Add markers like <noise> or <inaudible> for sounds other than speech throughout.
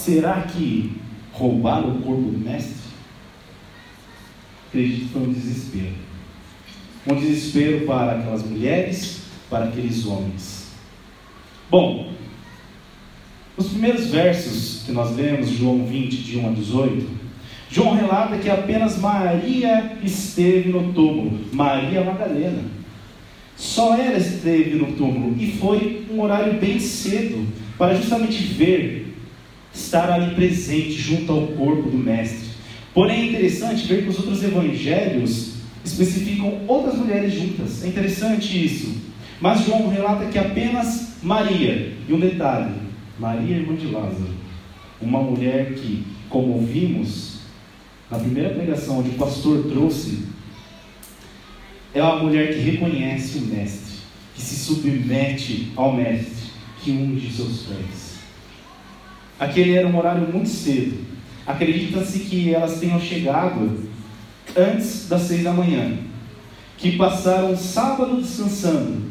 Será que roubaram o corpo do mestre? Acredito que foi um desespero. Um desespero para aquelas mulheres, para aqueles homens. Bom, nos primeiros versos que nós lemos, João 20, de 1 a 18, João relata que apenas Maria esteve no túmulo, Maria Madalena. Só ela esteve no túmulo e foi um horário bem cedo para justamente ver, estar ali presente junto ao corpo do Mestre. Porém, é interessante ver que os outros evangelhos especificam outras mulheres juntas. É interessante isso. Mas João relata que apenas Maria, e um detalhe: Maria, irmã de Lázaro, uma mulher que, como vimos na primeira pregação, onde o pastor trouxe, é uma mulher que reconhece o Mestre, que se submete ao Mestre, que unge seus pés. Aquele era um horário muito cedo. Acredita-se que elas tenham chegado antes das seis da manhã, que passaram sábado descansando,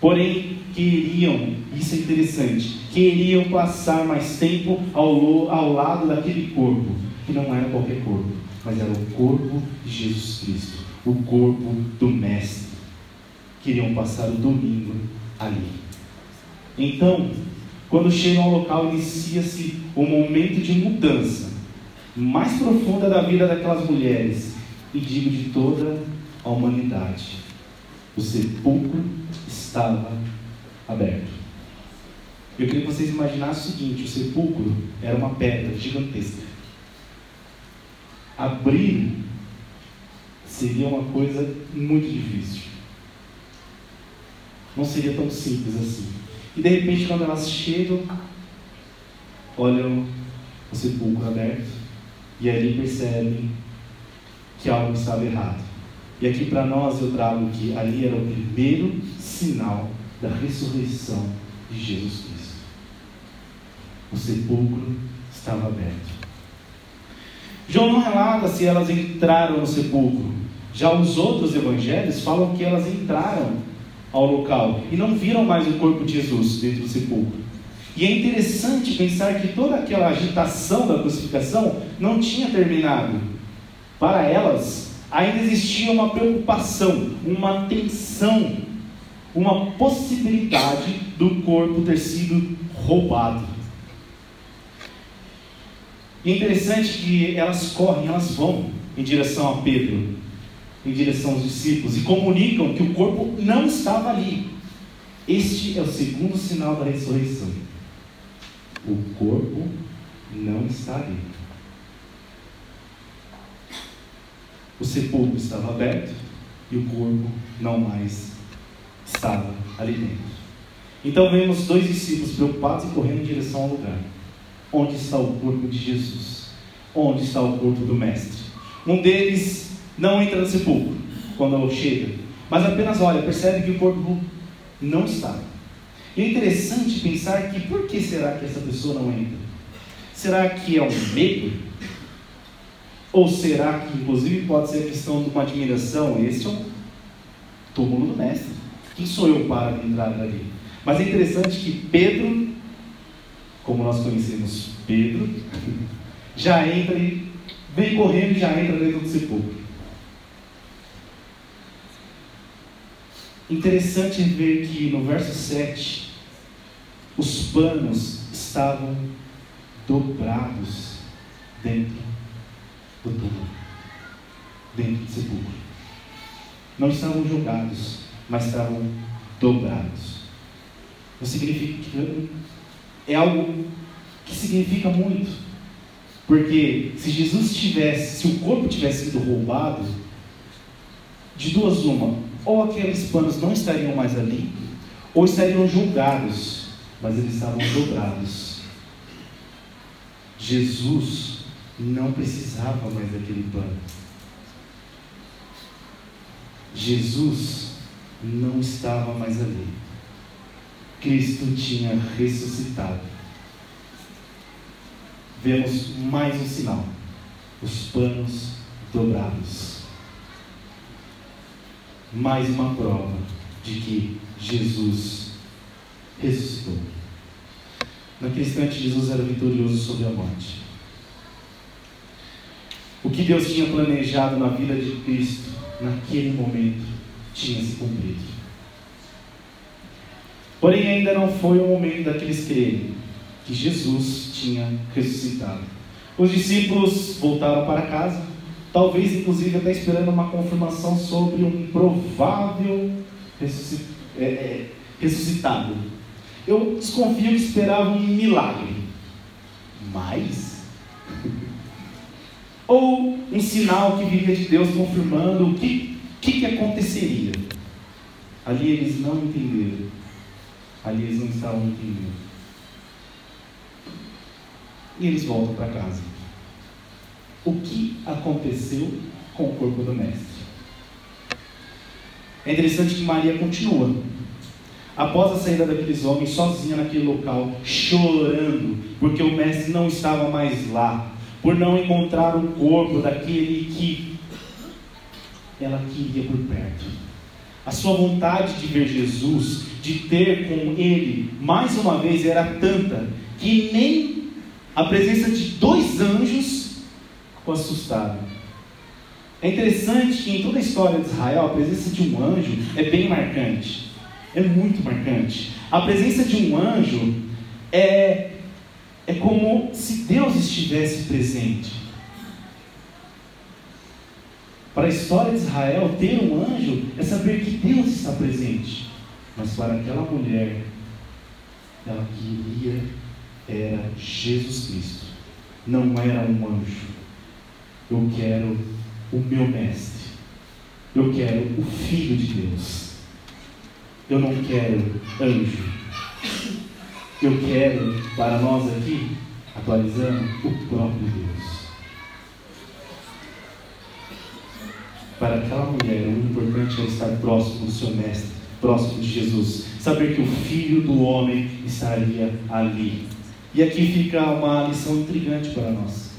porém queriam, isso é interessante, queriam passar mais tempo ao, ao lado daquele corpo, que não era qualquer corpo, mas era o corpo de Jesus Cristo, o corpo do Mestre. Queriam passar o domingo ali. Então, quando chegam ao local, inicia-se um momento de mudança mais profunda da vida daquelas mulheres, e digo de toda a humanidade. O sepulcro estava aberto. Eu queria que vocês imaginassem o seguinte: o sepulcro era uma pedra gigantesca. Abrir seria uma coisa muito difícil. Não seria tão simples assim. E de repente, quando elas chegam, olham o sepulcro aberto e ali percebem que algo estava errado. E aqui para nós eu trago que ali era o primeiro sinal da ressurreição de Jesus Cristo. O sepulcro estava aberto. João não relata se elas entraram no sepulcro. Já os outros evangelhos falam que elas entraram ao local e não viram mais o corpo de Jesus dentro do sepulcro. E é interessante pensar que toda aquela agitação da crucificação não tinha terminado. Para elas, ainda existia uma preocupação, uma tensão, uma possibilidade do corpo ter sido roubado. E é interessante que elas correm, elas vão em direção a Pedro, em direção aos discípulos, e comunicam que o corpo não estava ali. Este é o segundo sinal da ressurreição. O corpo não está ali. O sepulcro estava aberto e o corpo não mais estava ali dentro. Então vemos dois discípulos preocupados e correndo em direção ao lugar. Onde está o corpo de Jesus? Onde está o corpo do Mestre? Um deles não entra no sepulcro quando chega, mas apenas olha, percebe que o corpo não está. E é interessante pensar que por que será que essa pessoa não entra? Será que é um medo? Ou será que, inclusive, pode ser a questão de uma admiração? Esse é um túmulo do mestre. Quem sou eu para entrar ali? Mas é interessante que Pedro, como nós conhecemos Pedro, <laughs> já entra e vem correndo e já entra dentro do sepulcro. Interessante ver que no verso 7, os panos estavam dobrados dentro do túmulo, dentro do sepulcro. Não estavam jogados, mas estavam dobrados. O significa é algo que significa muito. Porque se Jesus tivesse, se o corpo tivesse sido roubado, de duas uma, ou aqueles panos não estariam mais ali, ou estariam julgados. mas eles estavam dobrados. Jesus não precisava mais daquele pano. Jesus não estava mais ali. Cristo tinha ressuscitado. Vemos mais um sinal: os panos dobrados. Mais uma prova de que Jesus ressuscitou. Naquele instante, Jesus era vitorioso sobre a morte. O que Deus tinha planejado na vida de Cristo, naquele momento, tinha se cumprido. Porém, ainda não foi o momento daqueles crerem que Jesus tinha ressuscitado. Os discípulos voltaram para casa, talvez inclusive até esperando uma confirmação sobre um provável é, é, ressuscitado. Eu desconfio que esperavam um milagre, mas <laughs> ou um sinal que viria de Deus confirmando o que, que, que aconteceria. Ali eles não entenderam. Ali eles não estavam entendendo. E eles voltam para casa. O que aconteceu com o corpo do mestre? É interessante que Maria continua. Após a saída daqueles homens, sozinha naquele local, chorando, porque o mestre não estava mais lá, por não encontrar o corpo daquele que ela queria por perto. A sua vontade de ver Jesus, de ter com ele mais uma vez, era tanta que nem a presença de dois anjos ficou assustada. É interessante que em toda a história de Israel, a presença de um anjo é bem marcante. É muito marcante. A presença de um anjo é, é como se Deus estivesse presente. Para a história de Israel, ter um anjo é saber que Deus está presente. Mas para aquela mulher, ela queria era Jesus Cristo. Não era um anjo. Eu quero o meu mestre. Eu quero o Filho de Deus. Eu não quero anjo. Eu quero, para nós aqui, atualizando, o próprio Deus. Para aquela mulher, o importante é estar próximo do seu mestre, próximo de Jesus. Saber que o Filho do homem estaria ali. E aqui fica uma lição intrigante para nós.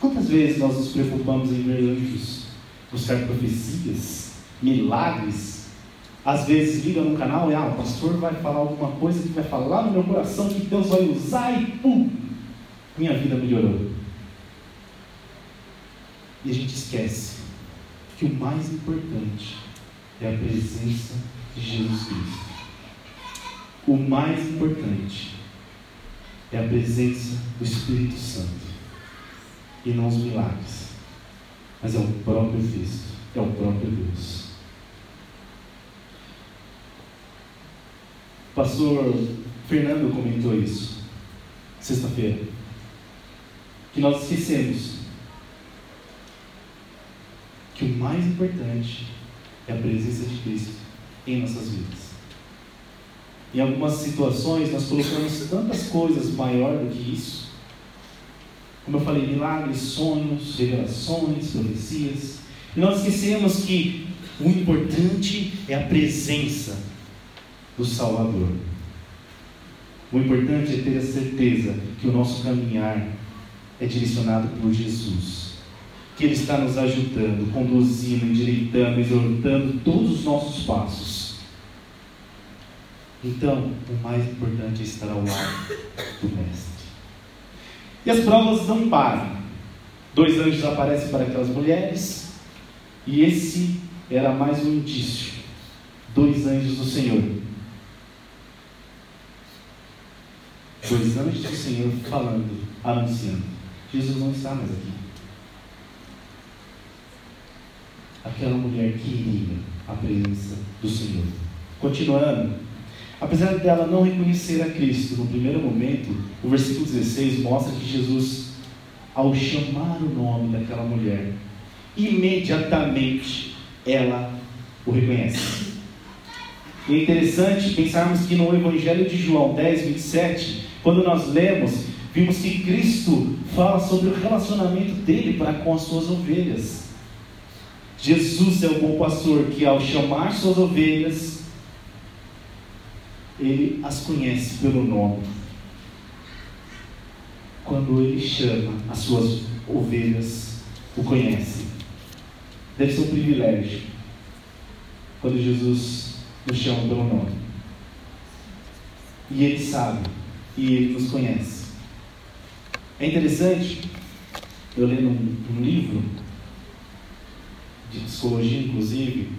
Quantas vezes nós nos preocupamos em ver anjos, buscar profecias, milagres? Às vezes liga no canal e ah, o pastor vai falar alguma coisa que vai falar no meu coração que Deus vai usar e pum, minha vida melhorou. E a gente esquece que o mais importante é a presença de Jesus Cristo. O mais importante é a presença do Espírito Santo e não os milagres, mas é o próprio Cristo, é o próprio Deus. O pastor Fernando comentou isso sexta-feira, que nós esquecemos que o mais importante é a presença de Cristo em nossas vidas. Em algumas situações nós colocamos tantas coisas maior do que isso como eu falei, milagres, sonhos, revelações, profecias. E nós esquecemos que o importante é a presença do Salvador. O importante é ter a certeza que o nosso caminhar é direcionado por Jesus. Que Ele está nos ajudando, conduzindo, endireitando, exortando todos os nossos passos. Então, o mais importante é estar ao lado do Mestre. E as provas não param. Dois anjos aparecem para aquelas mulheres, e esse era mais um indício. Dois anjos do Senhor. Dois anjos do Senhor falando, anunciando. Jesus não está mais aqui. Aquela mulher queria a presença do Senhor. Continuando, Apesar dela não reconhecer a Cristo no primeiro momento, o versículo 16 mostra que Jesus, ao chamar o nome daquela mulher, imediatamente ela o reconhece. E é interessante pensarmos que no Evangelho de João 10, 27, quando nós lemos, vimos que Cristo fala sobre o relacionamento dele para com as suas ovelhas. Jesus é o bom pastor que, ao chamar suas ovelhas, ele as conhece pelo nome. Quando ele chama as suas ovelhas, o conhece. Deve ser um privilégio quando Jesus nos chama pelo nome. E Ele sabe, e Ele nos conhece. É interessante, eu lendo um, um livro, de psicologia inclusive,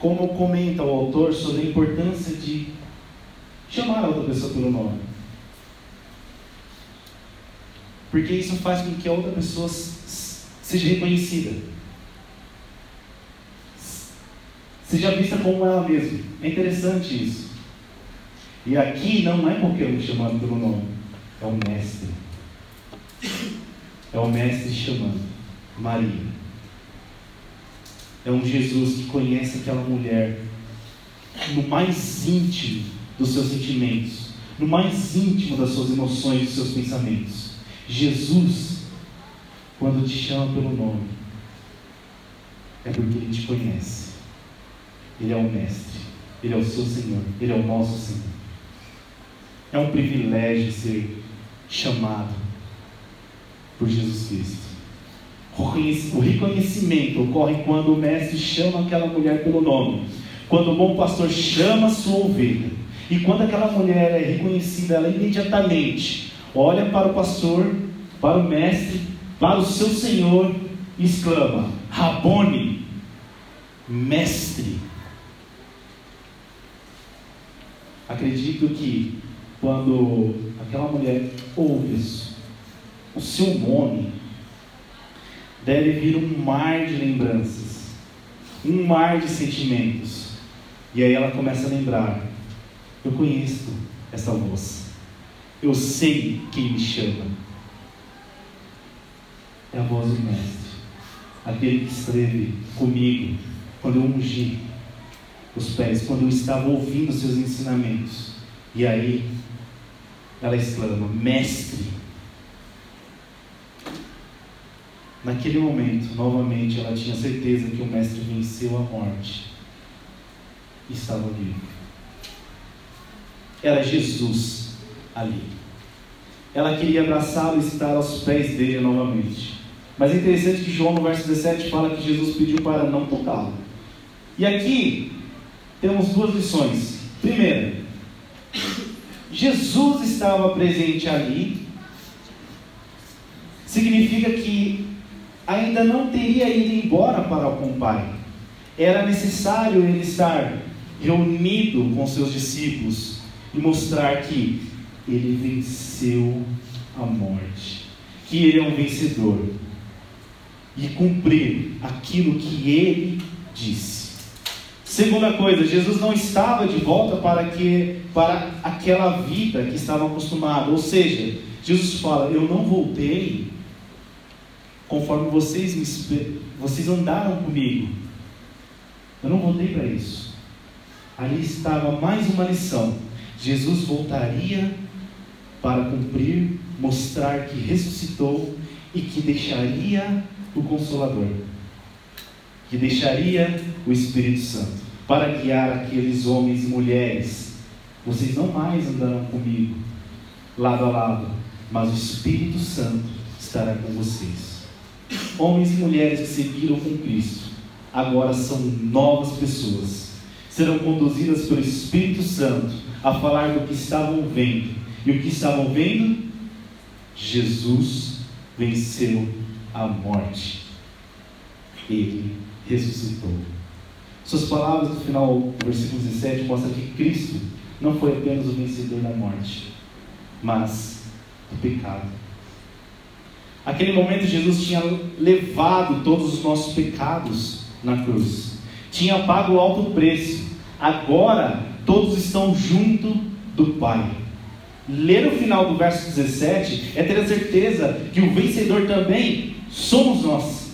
como comenta o autor sobre a importância de chamar a outra pessoa pelo nome. Porque isso faz com que a outra pessoa seja reconhecida. seja vista como ela mesma. É interessante isso. E aqui não é qualquer um chamado pelo nome, é o Mestre. É o Mestre chamando Maria. É um Jesus que conhece aquela mulher no mais íntimo dos seus sentimentos, no mais íntimo das suas emoções, dos seus pensamentos. Jesus, quando te chama pelo nome, é porque ele te conhece. Ele é o Mestre, Ele é o seu Senhor, Ele é o nosso Senhor. É um privilégio ser chamado por Jesus Cristo. O reconhecimento ocorre quando o Mestre chama aquela mulher pelo nome, quando o bom pastor chama a sua ovelha, e quando aquela mulher é reconhecida, ela imediatamente olha para o pastor, para o Mestre, para o seu Senhor e exclama: Rabone, Mestre. Acredito que quando aquela mulher ouve o seu nome deve vir um mar de lembranças, um mar de sentimentos. E aí ela começa a lembrar: eu conheço essa voz, eu sei quem me chama. É a voz do Mestre, aquele que esteve comigo quando eu ungi os pés quando eu estava ouvindo seus ensinamentos. E aí ela exclama: Mestre. Naquele momento, novamente, ela tinha certeza que o Mestre venceu a morte e estava vivo. Era Jesus ali. Ela queria abraçá-lo e estar aos pés dele novamente. Mas é interessante que João, no verso 17, fala que Jesus pediu para não tocá-lo. E aqui, temos duas lições. Primeira, Jesus estava presente ali, significa que ainda não teria ido embora para o Pai. Era necessário ele estar reunido com seus discípulos e mostrar que ele venceu a morte, que ele é um vencedor e cumprir aquilo que ele disse. Segunda coisa, Jesus não estava de volta para, que, para aquela vida que estava acostumado. Ou seja, Jesus fala: Eu não voltei conforme vocês, me, vocês andaram comigo. Eu não voltei para isso. Ali estava mais uma lição. Jesus voltaria para cumprir, mostrar que ressuscitou e que deixaria o Consolador que deixaria o Espírito Santo para guiar aqueles homens e mulheres. Vocês não mais andarão comigo, lado a lado, mas o Espírito Santo estará com vocês. Homens e mulheres que seguiram com Cristo, agora são novas pessoas. Serão conduzidas pelo Espírito Santo a falar do que estavam vendo. E o que estavam vendo? Jesus venceu a morte. Ele ressuscitou. Suas palavras no final do versículo 17 mostram que Cristo não foi apenas o vencedor da morte, mas do pecado. Aquele momento Jesus tinha levado todos os nossos pecados na cruz, tinha pago alto preço. Agora todos estão junto do Pai. Ler o final do verso 17 é ter a certeza que o vencedor também somos nós.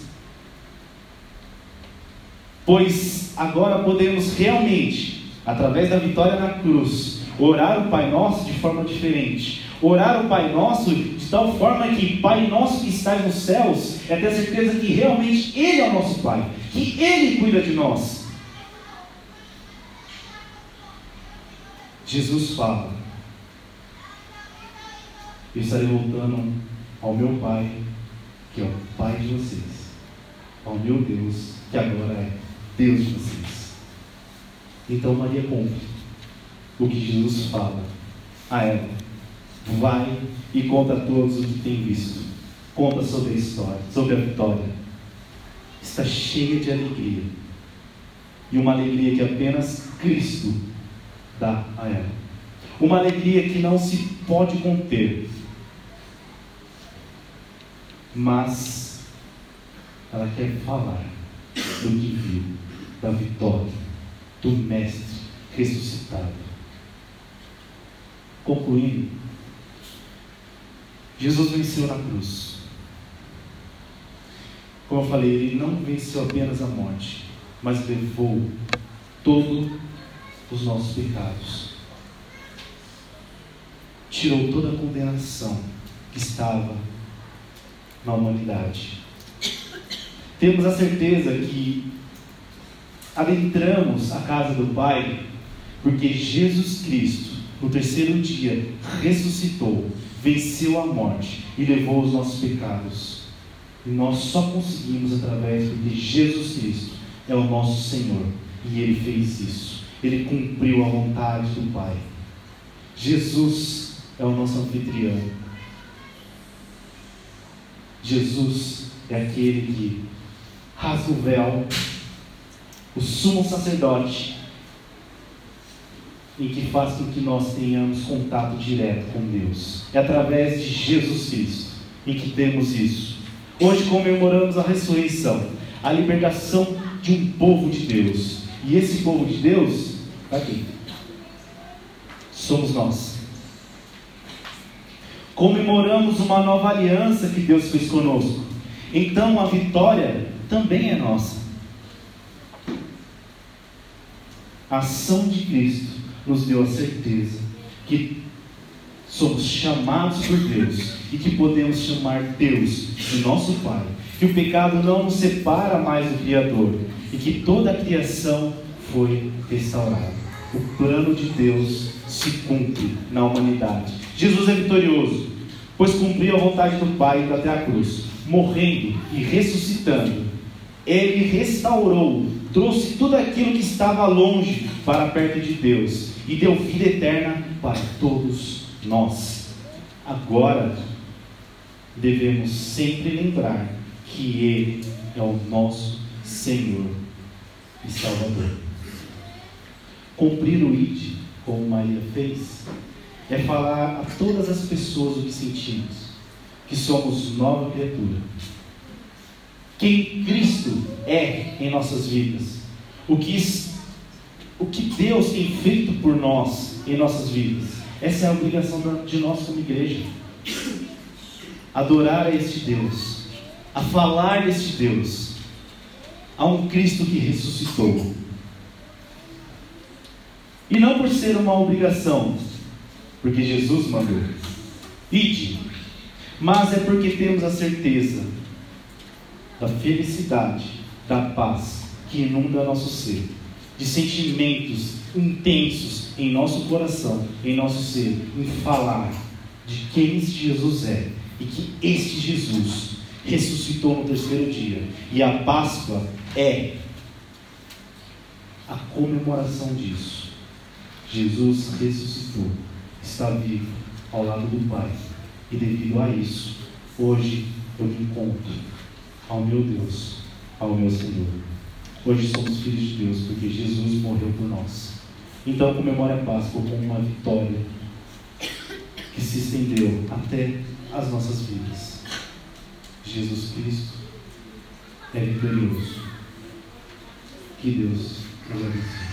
Pois agora podemos realmente, através da vitória na cruz, orar o Pai Nosso de forma diferente. Orar o Pai Nosso de tal forma que Pai Nosso que está nos céus é ter certeza que realmente Ele é o nosso Pai, que Ele cuida de nós. Jesus fala: Eu estarei voltando ao meu Pai, que é o Pai de vocês, ao meu Deus, que agora é Deus de vocês. Então Maria cumpre o que Jesus fala a ela. Vai e conta a todos o que tem visto. Conta sobre a história, sobre a vitória. Está cheia de alegria. E uma alegria que apenas Cristo dá a ela. Uma alegria que não se pode conter. Mas ela quer falar do que viu, da vitória, do Mestre ressuscitado. Concluindo, Jesus venceu na cruz. Como eu falei, ele não venceu apenas a morte, mas levou todos os nossos pecados. Tirou toda a condenação que estava na humanidade. Temos a certeza que adentramos a casa do Pai porque Jesus Cristo, no terceiro dia, ressuscitou venceu a morte e levou os nossos pecados. E nós só conseguimos através de Jesus Cristo é o nosso Senhor. E Ele fez isso. Ele cumpriu a vontade do Pai. Jesus é o nosso anfitrião. Jesus é aquele que rasga o véu, o sumo sacerdote, e que faz com que nós tenhamos contato direto com Deus. É através de Jesus Cristo em que temos isso. Hoje comemoramos a ressurreição, a libertação de um povo de Deus. E esse povo de Deus, está aqui. Somos nós. Comemoramos uma nova aliança que Deus fez conosco. Então a vitória também é nossa. A ação de Cristo nos deu a certeza que somos chamados por Deus e que podemos chamar Deus de nosso Pai, que o pecado não nos separa mais do Criador e que toda a criação foi restaurada. O plano de Deus se cumpre na humanidade. Jesus é vitorioso, pois cumpriu a vontade do Pai até a cruz, morrendo e ressuscitando. Ele restaurou, trouxe tudo aquilo que estava longe para perto de Deus e deu vida eterna para todos nós. Agora, devemos sempre lembrar que Ele é o nosso Senhor e Salvador. Cumprir o ID, como Maria fez, é falar a todas as pessoas o que sentimos, que somos nova criatura. Quem Cristo é em nossas vidas, o que o que Deus tem feito por nós em nossas vidas. Essa é a obrigação de nós como igreja. Adorar a este Deus, a falar deste Deus, a um Cristo que ressuscitou. E não por ser uma obrigação, porque Jesus mandou. Ide, mas é porque temos a certeza da felicidade, da paz que inunda nosso ser de sentimentos intensos em nosso coração, em nosso ser, em falar de quem Jesus é e que este Jesus ressuscitou no terceiro dia. E a Páscoa é a comemoração disso. Jesus ressuscitou, está vivo ao lado do Pai. E devido a isso, hoje eu me encontro ao meu Deus, ao meu Senhor. Hoje somos filhos de Deus, porque Jesus morreu por nós. Então comemore a Páscoa como uma vitória que se estendeu até as nossas vidas. Jesus Cristo é vitorioso. Que Deus nos abençoe.